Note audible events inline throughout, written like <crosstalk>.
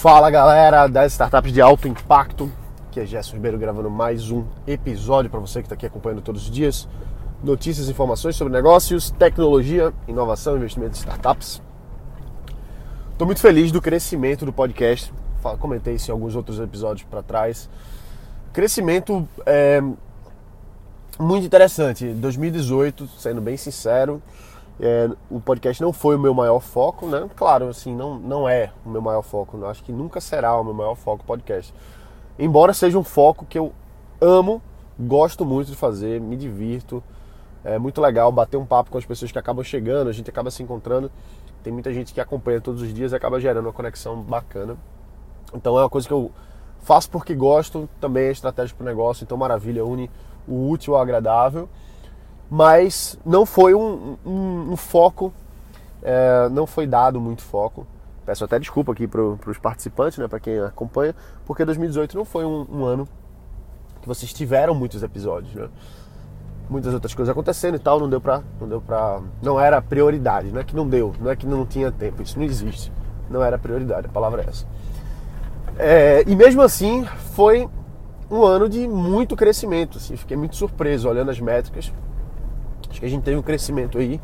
Fala galera das startups de alto impacto, que é Gerson Ribeiro gravando mais um episódio para você que está aqui acompanhando todos os dias. Notícias e informações sobre negócios, tecnologia, inovação, investimento em startups. Estou muito feliz do crescimento do podcast. Comentei isso em alguns outros episódios para trás. Crescimento é muito interessante. 2018, sendo bem sincero, é, o podcast não foi o meu maior foco, né? Claro, assim, não, não é o meu maior foco. Acho que nunca será o meu maior foco podcast. Embora seja um foco que eu amo, gosto muito de fazer, me divirto. É muito legal bater um papo com as pessoas que acabam chegando, a gente acaba se encontrando. Tem muita gente que acompanha todos os dias e acaba gerando uma conexão bacana. Então é uma coisa que eu faço porque gosto, também é estratégia para o negócio, então maravilha, une o útil ao agradável mas não foi um, um, um foco, é, não foi dado muito foco. Peço até desculpa aqui para os participantes, né, para quem acompanha, porque 2018 não foi um, um, ano que vocês tiveram muitos episódios, né? Muitas outras coisas acontecendo e tal, não deu para, não deu para, não era prioridade, não é que não deu, não é que não tinha tempo, isso não existe, não era prioridade, a palavra é essa. É, e mesmo assim foi um ano de muito crescimento, assim, fiquei muito surpreso olhando as métricas Acho que a gente teve um crescimento aí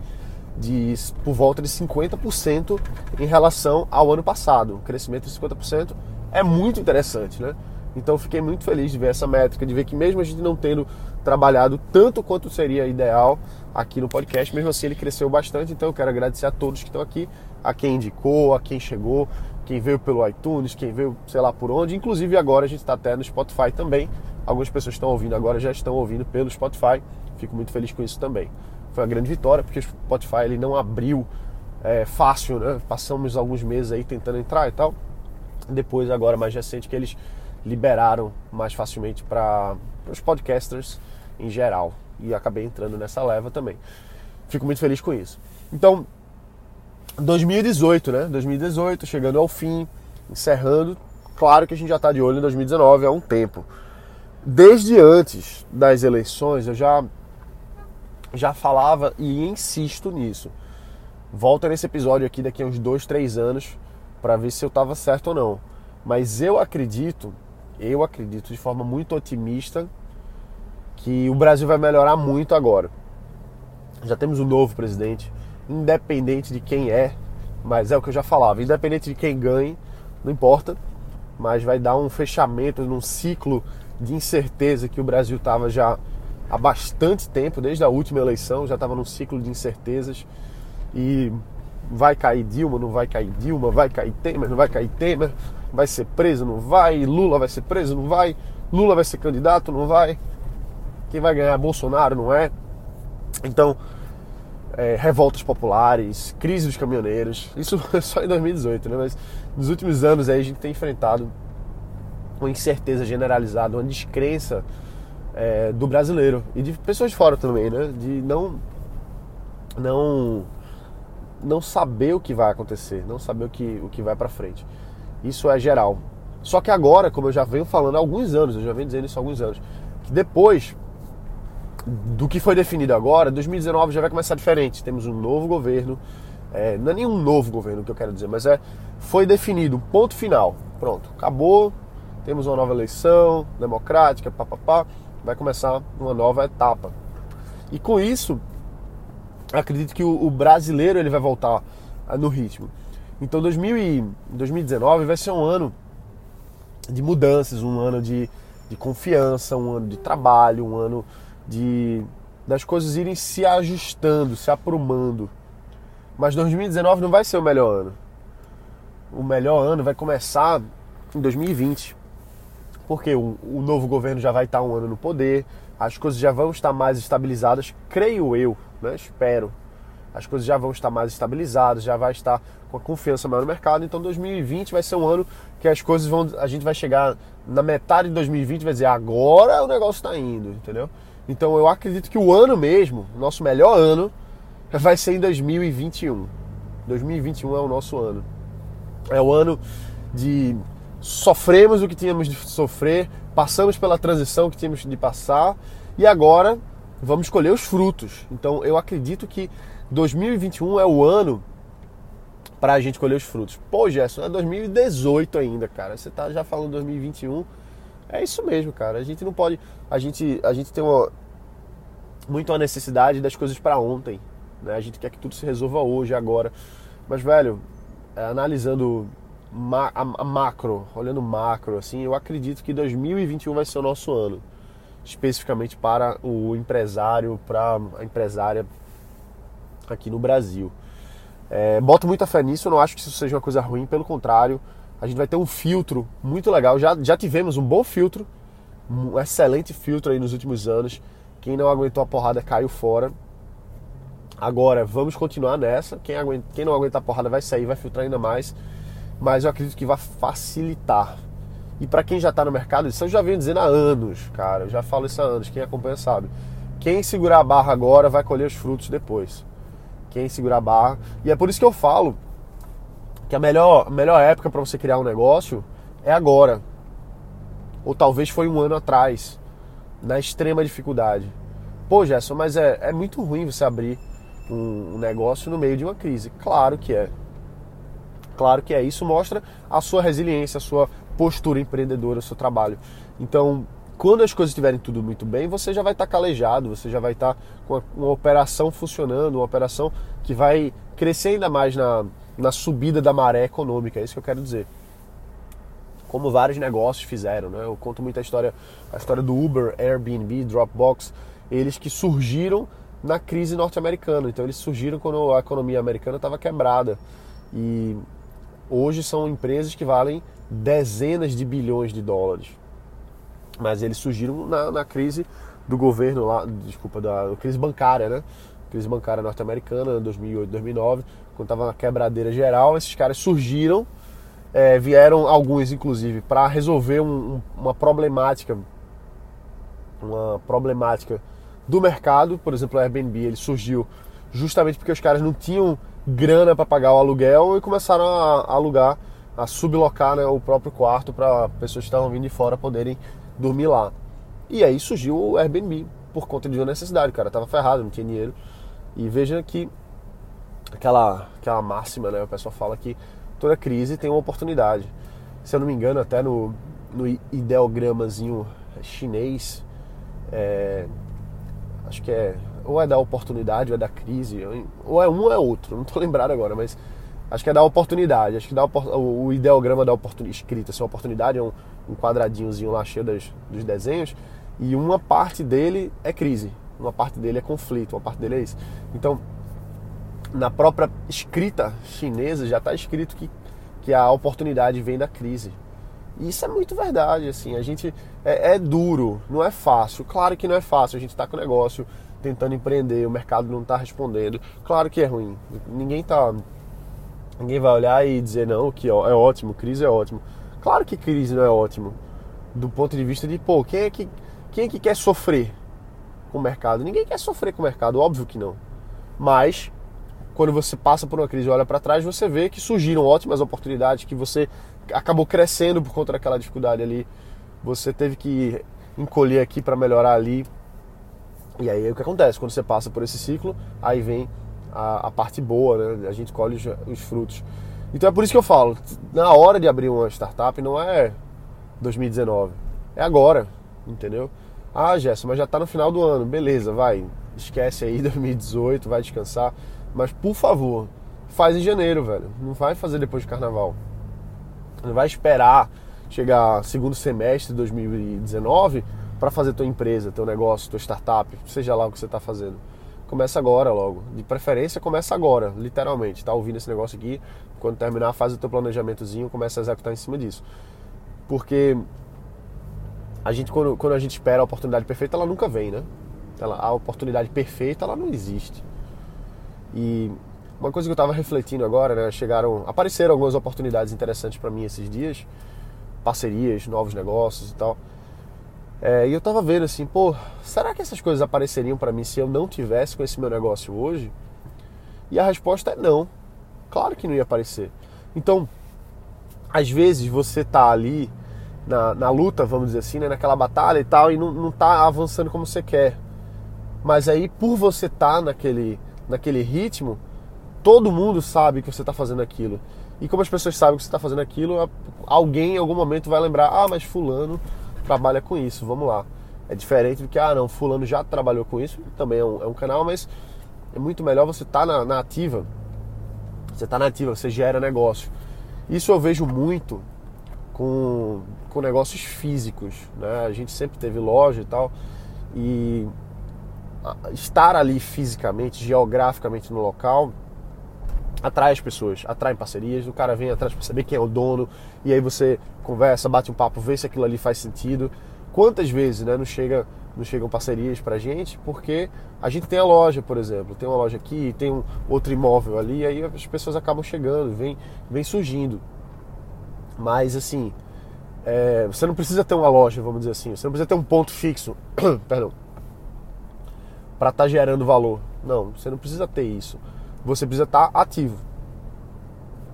de por volta de 50% em relação ao ano passado. Um crescimento de 50% é muito interessante, né? Então fiquei muito feliz de ver essa métrica, de ver que mesmo a gente não tendo trabalhado tanto quanto seria ideal aqui no podcast, mesmo assim ele cresceu bastante. Então eu quero agradecer a todos que estão aqui, a quem indicou, a quem chegou, quem veio pelo iTunes, quem veio sei lá por onde. Inclusive agora a gente está até no Spotify também. Algumas pessoas estão ouvindo agora já estão ouvindo pelo Spotify. Fico muito feliz com isso também. Foi uma grande vitória porque o Spotify ele não abriu é, fácil, né? Passamos alguns meses aí tentando entrar e tal. Depois, agora mais recente, que eles liberaram mais facilmente para os podcasters em geral. E acabei entrando nessa leva também. Fico muito feliz com isso. Então, 2018, né? 2018, chegando ao fim, encerrando. Claro que a gente já está de olho em 2019 há um tempo. Desde antes das eleições, eu já já falava e insisto nisso. Volta nesse episódio aqui daqui a uns dois, três anos para ver se eu estava certo ou não. Mas eu acredito, eu acredito de forma muito otimista que o Brasil vai melhorar muito agora. Já temos um novo presidente, independente de quem é, mas é o que eu já falava, independente de quem ganhe, não importa, mas vai dar um fechamento num ciclo de incerteza que o Brasil estava já há bastante tempo, desde a última eleição, já estava num ciclo de incertezas. E vai cair Dilma, não vai cair Dilma, vai cair Temer, não vai cair Temer, vai ser preso, não vai, Lula vai ser preso, não vai, Lula vai ser candidato, não vai, quem vai ganhar Bolsonaro, não é. Então, é, revoltas populares, crise dos caminhoneiros, isso <laughs> só em 2018, né? Mas nos últimos anos aí a gente tem enfrentado uma incerteza generalizada, uma descrença é, do brasileiro e de pessoas de fora também, né? De não não não saber o que vai acontecer, não saber o que o que vai para frente. Isso é geral. Só que agora, como eu já venho falando há alguns anos, eu já venho dizendo isso há alguns anos, que depois do que foi definido agora, 2019 já vai começar diferente. Temos um novo governo, é, não é nenhum novo governo que eu quero dizer, mas é foi definido, ponto final. Pronto, acabou. Temos uma nova eleição democrática, papapá vai começar uma nova etapa. E com isso, acredito que o, brasileiro ele vai voltar no ritmo. Então 2000 e 2019 vai ser um ano de mudanças, um ano de, de confiança, um ano de trabalho, um ano de das coisas irem se ajustando, se aprumando. Mas 2019 não vai ser o melhor ano. O melhor ano vai começar em 2020 porque o, o, novo governo já vai estar um ano no poder, as coisas já vão estar mais estabilizadas, creio eu, né? espero. As coisas já vão estar mais estabilizadas, já vai estar com a confiança maior no mercado. Então 2020 vai ser um ano que as coisas vão. A gente vai chegar na metade de 2020 e vai dizer, agora o negócio está indo, entendeu? Então eu acredito que o ano mesmo, nosso melhor ano, vai ser em 2021. 2021 é o nosso ano. É o ano de sofremos o que tínhamos de sofrer, passamos pela transição que tínhamos de passar e agora vamos colher os frutos. Então eu acredito que 2021 é o ano pra gente colher os frutos. Pô, Gerson, é 2018 ainda, cara. Você tá já falando 2021. É isso mesmo, cara. A gente não pode. A gente, a gente tem uma, muito a necessidade das coisas para ontem. Né? A gente quer que tudo se resolva hoje, agora. Mas, velho, é, analisando ma a, macro, olhando macro, assim, eu acredito que 2021 vai ser o nosso ano. Especificamente para o empresário, para a empresária aqui no Brasil. É, boto muita fé nisso, eu não acho que isso seja uma coisa ruim, pelo contrário, a gente vai ter um filtro muito legal. Já, já tivemos um bom filtro, um excelente filtro aí nos últimos anos. Quem não aguentou a porrada caiu fora. Agora, vamos continuar nessa. Quem, aguenta, quem não aguentar a porrada vai sair, vai filtrar ainda mais. Mas eu acredito que vai facilitar. E para quem já está no mercado, isso eu já venho dizendo há anos, cara. Eu já falo isso há anos. Quem acompanha sabe. Quem segurar a barra agora vai colher os frutos depois. Quem segurar a barra. E é por isso que eu falo que a melhor, a melhor época para você criar um negócio é agora. Ou talvez foi um ano atrás, na extrema dificuldade. Pô, Gerson, mas é, é muito ruim você abrir um, um negócio no meio de uma crise. Claro que é. Claro que é. Isso mostra a sua resiliência, a sua postura empreendedora, o seu trabalho. Então, quando as coisas estiverem tudo muito bem, você já vai estar calejado, você já vai estar com uma operação funcionando, uma operação que vai crescer ainda mais na, na subida da maré econômica, é isso que eu quero dizer. Como vários negócios fizeram, né? Eu conto muita história, a história do Uber, Airbnb, Dropbox, eles que surgiram na crise norte-americana. Então eles surgiram quando a economia americana estava quebrada. E hoje são empresas que valem dezenas de bilhões de dólares. Mas eles surgiram na, na crise do governo lá, desculpa, da crise bancária, né? Crise bancária norte-americana, 2008, 2009, quando estava na quebradeira geral, esses caras surgiram, é, vieram alguns inclusive para resolver um, uma problemática, uma problemática do mercado, por exemplo, o Airbnb, ele surgiu justamente porque os caras não tinham grana para pagar o aluguel e começaram a, alugar, a sublocar né, o próprio quarto para pessoas que estavam vindo de fora poderem dormir lá. E aí surgiu o Airbnb por conta de uma necessidade, cara tava ferrado, não tinha dinheiro. E veja que aquela, aquela máxima, né? O pessoal fala que toda crise tem uma oportunidade. Se eu não me engano, até no, no ideogramazinho chinês, é, acho que é ou é da oportunidade ou é da crise, ou é um ou é outro, não estou <laughs> lembrado agora, mas acho que é da oportunidade, acho que dá o, o ideograma da oportunidade, escrita, assim, oportunidade é um, um quadradinhozinho lá cheio das, dos desenhos, e uma parte dele é crise, uma parte dele é conflito, uma parte dele é isso. Então, na própria escrita chinesa já está escrito que, que a oportunidade vem da crise. E isso é muito verdade, assim, a gente é, é duro, não é fácil. Claro que não é fácil, a gente está com o negócio tentando empreender, o mercado não está respondendo. Claro que é ruim. Ninguém tá ninguém vai olhar e dizer não, que é ótimo, crise é ótimo. Claro que crise não é ótimo do ponto de vista de, pô, quem é que quem é que quer sofrer com o mercado? Ninguém quer sofrer com o mercado, óbvio que não. Mas quando você passa por uma crise e olha para trás, você vê que surgiram ótimas oportunidades, que você acabou crescendo por conta daquela dificuldade ali. Você teve que encolher aqui para melhorar ali. E aí o que acontece? Quando você passa por esse ciclo, aí vem a, a parte boa, né? A gente colhe os, os, frutos. Então é por isso que eu falo, na hora de abrir uma startup não é 2019, é agora, entendeu? Ah, Gerson, mas já está no final do ano, beleza, vai, esquece aí <laughs> 2018, vai descansar. Mas por favor, faz em janeiro, velho. Não vai fazer depois do carnaval. Não vai esperar chegar segundo semestre de 2019 para fazer tua empresa, teu negócio, tua startup, seja lá o que você está fazendo. Começa agora logo. De preferência, começa agora, literalmente. Tá ouvindo esse negócio aqui, quando terminar, faz o teu planejamentozinho, começa a executar em cima disso. Porque a gente, quando, quando a gente espera a oportunidade perfeita, ela nunca vem, né? Ela, a oportunidade perfeita, ela não existe. E uma coisa que eu estava refletindo agora, né? Chegaram, apareceram algumas oportunidades interessantes para mim esses dias, parcerias, novos negócios e tal. É, e eu estava vendo assim, pô, será que essas coisas apareceriam para mim se eu não tivesse com esse meu negócio hoje? E a resposta é não. Claro que não ia aparecer. Então, às vezes você tá ali na, na luta, vamos dizer assim, né, naquela batalha e tal, e não, não tá avançando como você quer. Mas aí, por você estar tá naquele naquele ritmo, todo mundo sabe que você está fazendo aquilo. E como as pessoas sabem que você está fazendo aquilo, alguém em algum momento vai lembrar: ah, mas Fulano trabalha com isso, vamos lá. É diferente do que, ah, não, Fulano já trabalhou com isso, também é um, é um canal, mas é muito melhor você estar tá na, na ativa. Você está na ativa, você gera negócio. Isso eu vejo muito com, com negócios físicos. Né? A gente sempre teve loja e tal. E estar ali fisicamente, geograficamente no local, atrai as pessoas, atrai parcerias. O cara vem atrás para saber quem é o dono. E aí você conversa, bate um papo, vê se aquilo ali faz sentido. Quantas vezes né, não, chega, não chegam parcerias para a gente porque a gente tem a loja, por exemplo, tem uma loja aqui, tem um outro imóvel ali, aí as pessoas acabam chegando, vem, vem surgindo. Mas assim, é, você não precisa ter uma loja, vamos dizer assim, você não precisa ter um ponto fixo, <coughs> perdão, para estar tá gerando valor. Não, você não precisa ter isso. Você precisa estar tá ativo.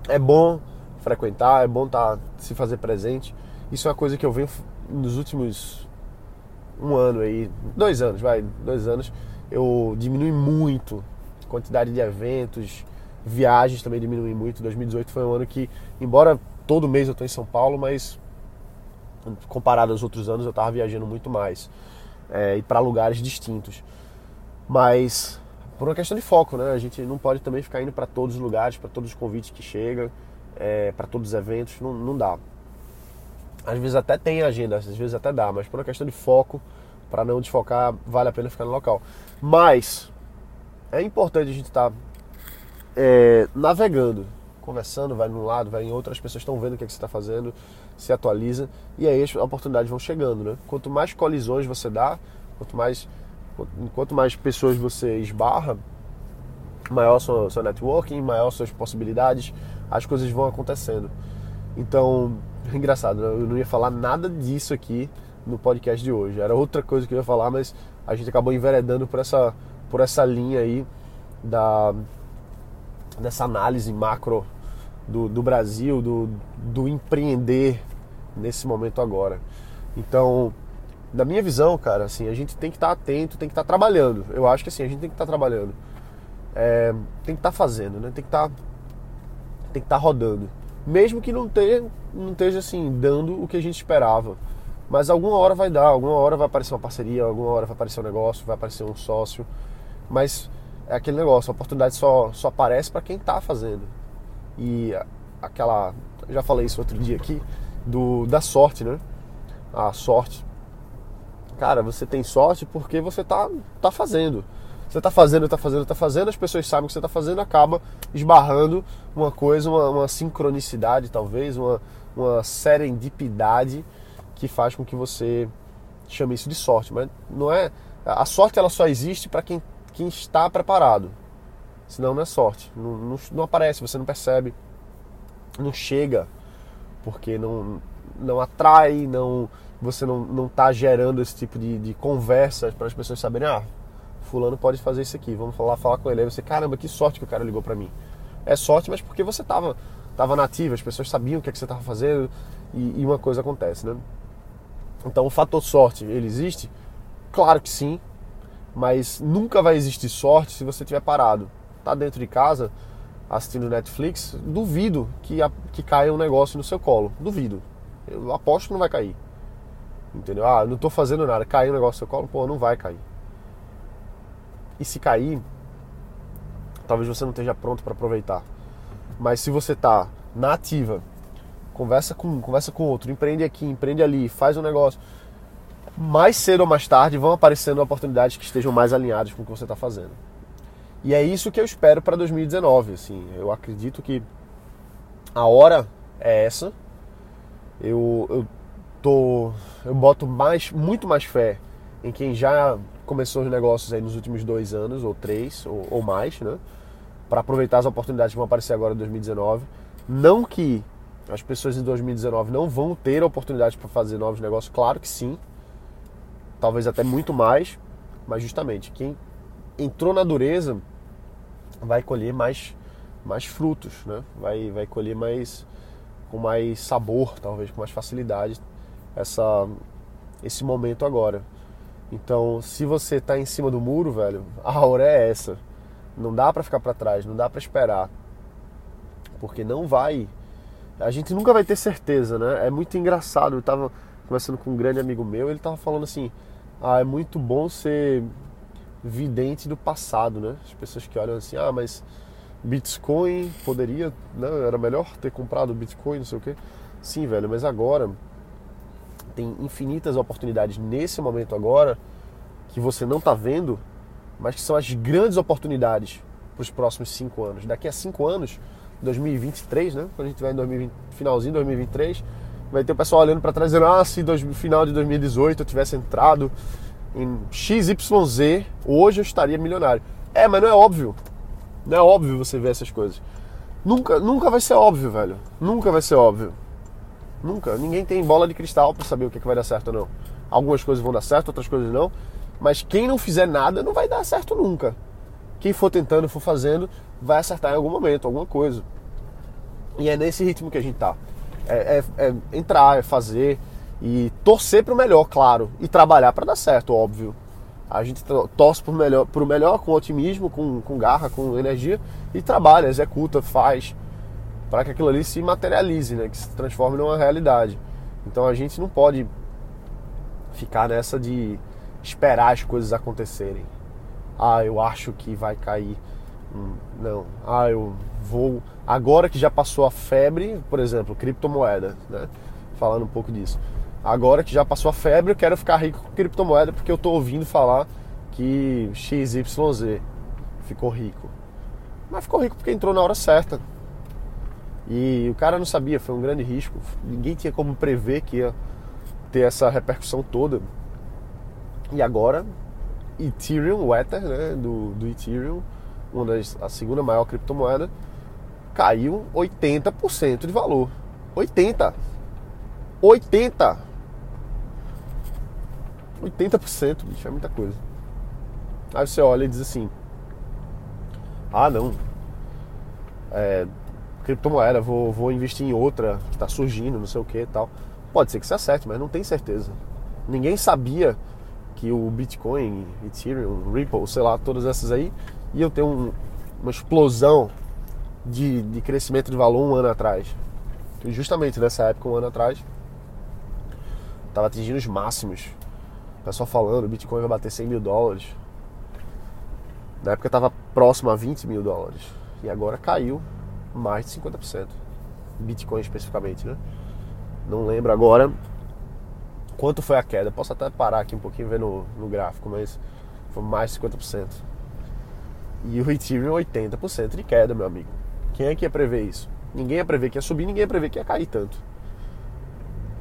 É bom frequentar, é bom estar tá, se fazer presente. Isso é uma coisa que eu venho nos últimos um ano aí, dois anos, vai, dois anos, eu diminui muito a quantidade de eventos, viagens também diminui muito. 2018 foi um ano que, embora todo mês eu estou em São Paulo, mas comparado aos outros anos eu estava viajando muito mais é, e para lugares distintos. Mas por uma questão de foco, né? A gente não pode também ficar indo para todos os lugares, para todos os convites que chegam, é, para todos os eventos, não, não dá. Às vezes até tem agenda, às vezes até dá, mas por uma questão de foco, para não desfocar, vale a pena ficar no local. Mas é importante a gente estar tá, é, navegando, conversando, vai num lado, vai em outro, as pessoas estão vendo o que, é que você está fazendo, se atualiza e aí as oportunidades vão chegando, né? Quanto mais colisões você dá, quanto mais quanto mais pessoas você esbarra, maior seu, seu networking, maior suas possibilidades, as coisas vão acontecendo. Então, <laughs> engraçado, eu não ia falar nada disso aqui no podcast de hoje. Era outra coisa que eu ia falar, mas a gente acabou enveredando por essa, por essa linha aí da, dessa análise macro do, do Brasil, do, do empreender nesse momento agora. Então, na minha visão, cara, assim, a gente tem que estar tá atento, tem que estar tá trabalhando. Eu acho que assim, a gente tem que estar tá trabalhando. É, tem que estar tá fazendo, né? Tem que estar tá, tem que estar tá rodando. Mesmo que não, ter, não esteja assim, dando o que a gente esperava. Mas alguma hora vai dar, alguma hora vai aparecer uma parceria, alguma hora vai aparecer um negócio, vai aparecer um sócio. Mas é aquele negócio, a oportunidade só, só aparece para quem está fazendo. E aquela. Já falei isso outro dia aqui, do, da sorte, né? A sorte. Cara, você tem sorte porque você tá, tá fazendo. Você tá fazendo, tá fazendo, tá fazendo, as pessoas sabem o que você tá fazendo, acaba esbarrando uma coisa, uma, uma sincronicidade, talvez, uma, uma serendipidade que faz com que você chame isso de sorte. Mas não é. A sorte ela só existe para quem, quem está preparado. Senão não é sorte. Não, não, não aparece, você não percebe, não chega porque não, não atrai, não você não, não tá gerando esse tipo de, de conversa para as pessoas saberem, ah, fulano pode fazer isso aqui, vamos falar, falar com ele. Aí você, caramba, que sorte que o cara ligou para mim. É sorte, mas porque você tava, tava nativa, as pessoas sabiam o que, é que você tava fazendo e, e uma coisa acontece, né? Então o fator sorte, ele existe? Claro que sim, mas nunca vai existir sorte se você estiver parado. Tá dentro de casa, assistindo Netflix, duvido que, a, que caia um negócio no seu colo. Duvido. Eu aposto que não vai cair. Entendeu? Ah, não estou fazendo nada. Caiu um negócio no seu colo? Pô, não vai cair. E se cair, talvez você não esteja pronto para aproveitar. Mas se você está na ativa, conversa com um, conversa com outro, empreende aqui, empreende ali, faz um negócio. Mais cedo ou mais tarde vão aparecendo oportunidades que estejam mais alinhadas com o que você está fazendo. E é isso que eu espero para 2019. Assim, eu acredito que a hora é essa. Eu, eu tô, eu boto mais, muito mais fé em quem já começou os negócios aí nos últimos dois anos ou três ou, ou mais, né? Para aproveitar as oportunidades que vão aparecer agora em 2019. Não que as pessoas em 2019 não vão ter oportunidade para fazer novos negócios, claro que sim. Talvez até muito mais, mas justamente quem entrou na dureza vai colher mais, mais frutos, né? vai, vai colher mais com mais sabor, talvez com mais facilidade essa, esse momento agora. Então, se você está em cima do muro, velho, a hora é essa. Não dá para ficar para trás, não dá para esperar. Porque não vai. A gente nunca vai ter certeza, né? É muito engraçado. Eu tava conversando com um grande amigo meu, ele tava falando assim: "Ah, é muito bom ser vidente do passado, né? As pessoas que olham assim: "Ah, mas Bitcoin poderia, né? Era melhor ter comprado Bitcoin, não sei o quê". Sim, velho, mas agora tem infinitas oportunidades nesse momento agora que você não está vendo, mas que são as grandes oportunidades para os próximos cinco anos. Daqui a cinco anos, 2023, né? Quando a gente tiver em 2020, finalzinho de 2023, vai ter o pessoal olhando para trás dizendo: ah, se no final de 2018 eu tivesse entrado em XYZ, hoje eu estaria milionário. É, mas não é óbvio. Não é óbvio você ver essas coisas. Nunca, nunca vai ser óbvio, velho. Nunca vai ser óbvio. Nunca. Ninguém tem bola de cristal para saber o que, é que vai dar certo ou não. Algumas coisas vão dar certo, outras coisas não. Mas quem não fizer nada não vai dar certo nunca. Quem for tentando, for fazendo, vai acertar em algum momento, alguma coisa. E é nesse ritmo que a gente tá. É, é, é entrar, é fazer e torcer para o melhor, claro. E trabalhar para dar certo, óbvio. A gente torce o melhor, pro melhor com otimismo, com, com garra, com energia e trabalha, executa, faz para que aquilo ali se materialize, né? que se transforme numa realidade. Então a gente não pode ficar nessa de esperar as coisas acontecerem. Ah, eu acho que vai cair. Hum, não. Ah, eu vou. Agora que já passou a febre, por exemplo, criptomoeda, né? Falando um pouco disso. Agora que já passou a febre, eu quero ficar rico com criptomoeda porque eu estou ouvindo falar que XYZ ficou rico. Mas ficou rico porque entrou na hora certa. E o cara não sabia, foi um grande risco. Ninguém tinha como prever que ia ter essa repercussão toda. E agora, Ethereum, o Ether, né, do, do Ethereum, uma das, a segunda maior criptomoeda, caiu 80% de valor. 80. 80. 80%, bicho, é muita coisa. Aí você olha e diz assim: "Ah, não. É, criptomoeda, vou, vou investir em outra que está surgindo, não sei o que e tal. Pode ser que você acerte, mas não tem certeza. Ninguém sabia que o Bitcoin, Ethereum, Ripple, sei lá, todas essas aí, iam ter um, uma explosão de, de crescimento de valor um ano atrás. Justamente nessa época, um ano atrás, estava atingindo os máximos. O pessoal falando, o Bitcoin vai bater 100 mil dólares. Na época estava próximo a 20 mil dólares. E agora caiu mais de 50%. Bitcoin especificamente, né? Não lembro agora quanto foi a queda. Posso até parar aqui um pouquinho e ver no, no gráfico, mas foi mais de 50%. E o Ethereum 80% de queda, meu amigo. Quem é que ia prever isso? Ninguém ia prever que ia subir, ninguém ia prever que ia cair tanto.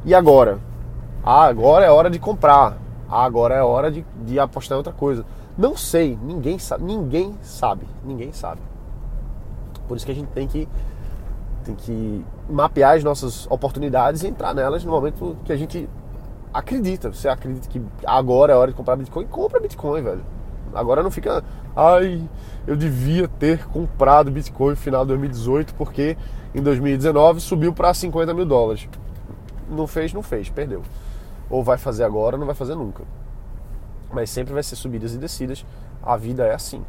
E agora? Ah, agora é hora de comprar. Agora é hora de, de apostar em outra coisa. Não sei, ninguém sabe, ninguém sabe, ninguém sabe. Por isso que a gente tem que, tem que mapear as nossas oportunidades e entrar nelas no momento que a gente acredita. Você acredita que agora é hora de comprar Bitcoin? Compra Bitcoin, velho. Agora não fica, ai, eu devia ter comprado Bitcoin no final de 2018 porque em 2019 subiu para 50 mil dólares. Não fez, não fez, perdeu. Ou vai fazer agora, não vai fazer nunca. Mas sempre vai ser subidas e descidas. A vida é assim.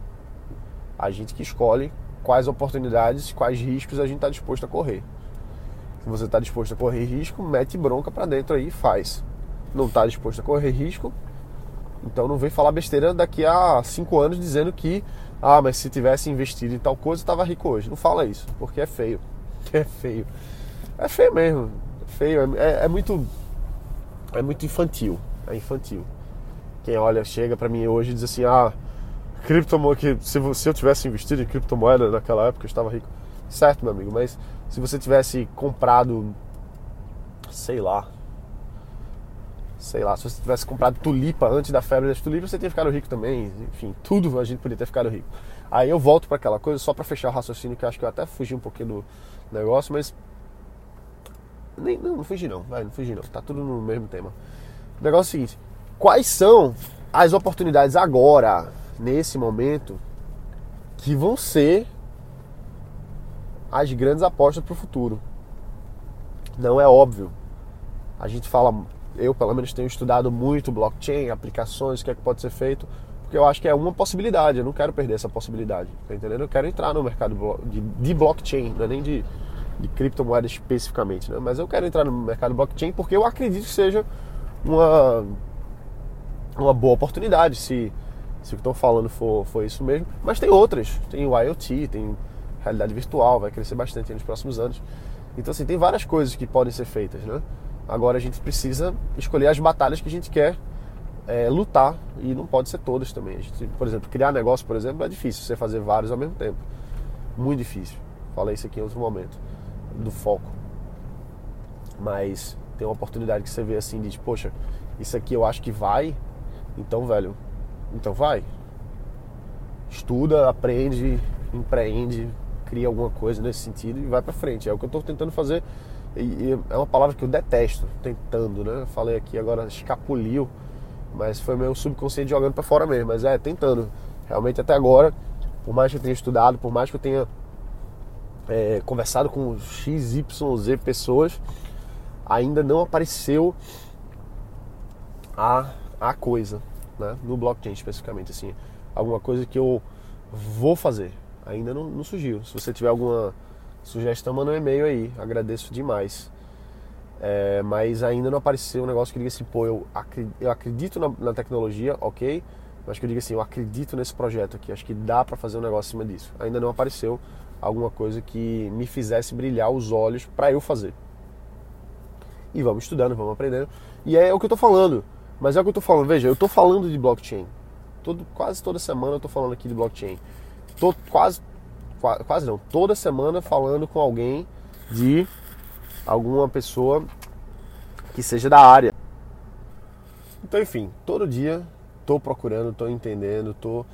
A gente que escolhe quais oportunidades, quais riscos a gente está disposto a correr. Se você está disposto a correr risco, mete bronca para dentro aí e faz. Não está disposto a correr risco, então não vem falar besteira daqui a cinco anos dizendo que, ah, mas se tivesse investido em tal coisa, estava rico hoje. Não fala isso, porque é feio. <laughs> É feio. É feio mesmo. É feio. É, é muito. É muito infantil. É infantil. Quem olha, chega para mim hoje e diz assim, ah criptomoeda, se, se eu tivesse investido em criptomoeda naquela época, eu estava rico. Certo, meu amigo, mas se você tivesse comprado, sei lá, sei lá, se você tivesse comprado tulipa antes da febre das tulipas, você teria ficado rico também. Enfim, tudo a gente poderia ter ficado rico. Aí eu volto para aquela coisa, só para fechar o raciocínio, que acho que eu até fugi um pouquinho do negócio, mas. Nem, não, não fugi não, vai, não fugi não, tá tudo no mesmo tema. O negócio é o seguinte: quais são as oportunidades agora nesse momento que vão ser as grandes apostas para o futuro. Não é óbvio. A gente fala, eu pelo menos tenho estudado muito blockchain, aplicações, o que é que pode ser feito, porque eu acho que é uma possibilidade, eu não quero perder essa possibilidade, tá entendendo? Eu quero entrar no mercado de, de blockchain, não é nem de, de criptomoeda especificamente, né? Mas eu quero entrar no mercado blockchain porque eu acredito que seja uma, uma boa oportunidade, se, se o que estou falando for, for isso mesmo. Mas tem outras, tem o IoT, tem realidade virtual, vai crescer bastante nos próximos anos. Então, assim, tem várias coisas que podem ser feitas, né? Agora a gente precisa escolher as batalhas que a gente quer é, lutar e não pode ser todas também. Gente, por exemplo, criar negócio, por exemplo, é difícil você fazer vários ao mesmo tempo. Muito difícil. Falei isso aqui em outro momento, do foco. Mas tem uma oportunidade que você vê assim, diz, poxa, isso aqui eu acho que vai, então, velho, então vai. Estuda, aprende, empreende, cria alguma coisa nesse sentido e vai para frente. É o que eu estou tentando fazer. E, é uma palavra que eu detesto, tentando, né? Falei aqui agora, escapuliu, mas foi meu subconsciente jogando para fora mesmo. Mas é, tentando. Realmente até agora, por mais que eu tenha estudado, por mais que eu tenha é, conversado com X, Y, Z pessoas, ainda não apareceu a, a coisa, né? No blockchain especificamente, assim. Alguma coisa que eu vou fazer ainda não, não surgiu. Se você tiver alguma sugestão, manda um e-mail aí. Agradeço demais. É, mas ainda não apareceu um negócio que diga assim, pô, eu acredito, eu acredito na, na, tecnologia, ok, mas que eu diga assim, eu acredito nesse projeto aqui, acho que dá para fazer um negócio em cima disso. Ainda não apareceu alguma coisa que me fizesse brilhar os olhos para eu fazer. E vamos estudando, vamos aprendendo. E é o que eu tô falando. Mas é o que eu tô falando, veja, eu tô falando de blockchain. Todo, quase toda semana eu tô falando aqui de blockchain tô quase, quase não, toda semana falando com alguém de alguma pessoa que seja da área. Então, enfim, todo dia tô procurando, tô entendendo, tô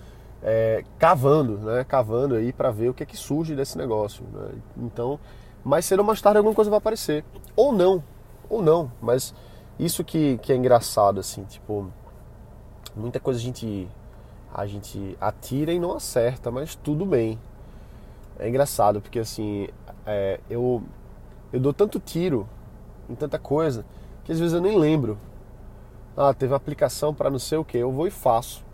é, cavando, né? Cavando aí para ver o que é que surge desse negócio. Né? Então, mais cedo ou mais tarde alguma coisa vai aparecer. Ou não, ou não. Mas isso que, que é engraçado, assim, tipo, muita coisa a gente a gente atira e não acerta, mas tudo bem. É engraçado porque assim, é, eu, eu dou tanto tiro em tanta coisa que às vezes eu nem lembro. Ah, teve uma aplicação para não sei o que, eu vou e faço.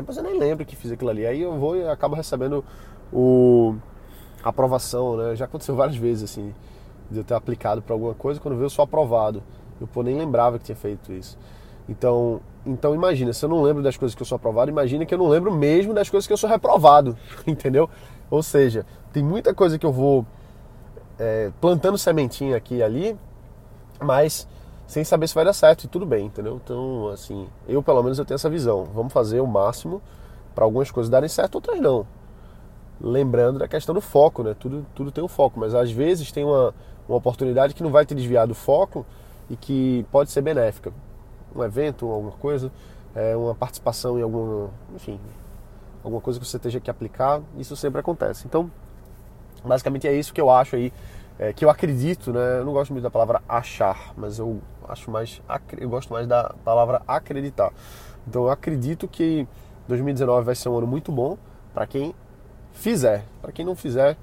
Depois eu nem lembro que fiz aquilo ali. Aí eu vou e acabo recebendo o a aprovação, né? Já aconteceu várias vezes assim, de eu ter aplicado para alguma coisa, quando veio eu sou aprovado. Eu pô, nem lembrava que tinha feito isso. Então, então imagina, se eu não lembro das coisas que eu sou aprovado, imagina que eu não lembro mesmo das coisas que eu sou reprovado, <laughs> entendeu? Ou seja, tem muita coisa que eu vou é, plantando sementinha aqui e ali, mas sem saber se vai dar certo e tudo bem, entendeu? Então, assim, eu pelo menos eu tenho essa visão. Vamos fazer o máximo para algumas coisas darem certo, outras não. Lembrando da questão do foco, né? Tudo, tudo tem um foco, mas às vezes tem uma, uma oportunidade que não vai te desviar do foco e que pode ser benéfica um evento, alguma coisa, é, uma participação em algum, enfim, alguma coisa que você esteja que aplicar, isso sempre acontece. Então, basicamente é isso que eu acho aí, é, que eu acredito, né? Eu não gosto muito da palavra achar, mas eu acho mais, eu gosto mais da palavra acreditar. Então, eu acredito que 2019 vai ser um ano muito bom para quem fizer. Para quem não fizer,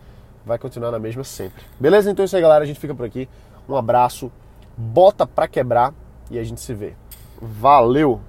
vai continuar na mesma sempre. Beleza? Então é isso aí, galera. A gente fica por aqui. Um abraço. Bota pra quebrar e a gente se vê. Valeu!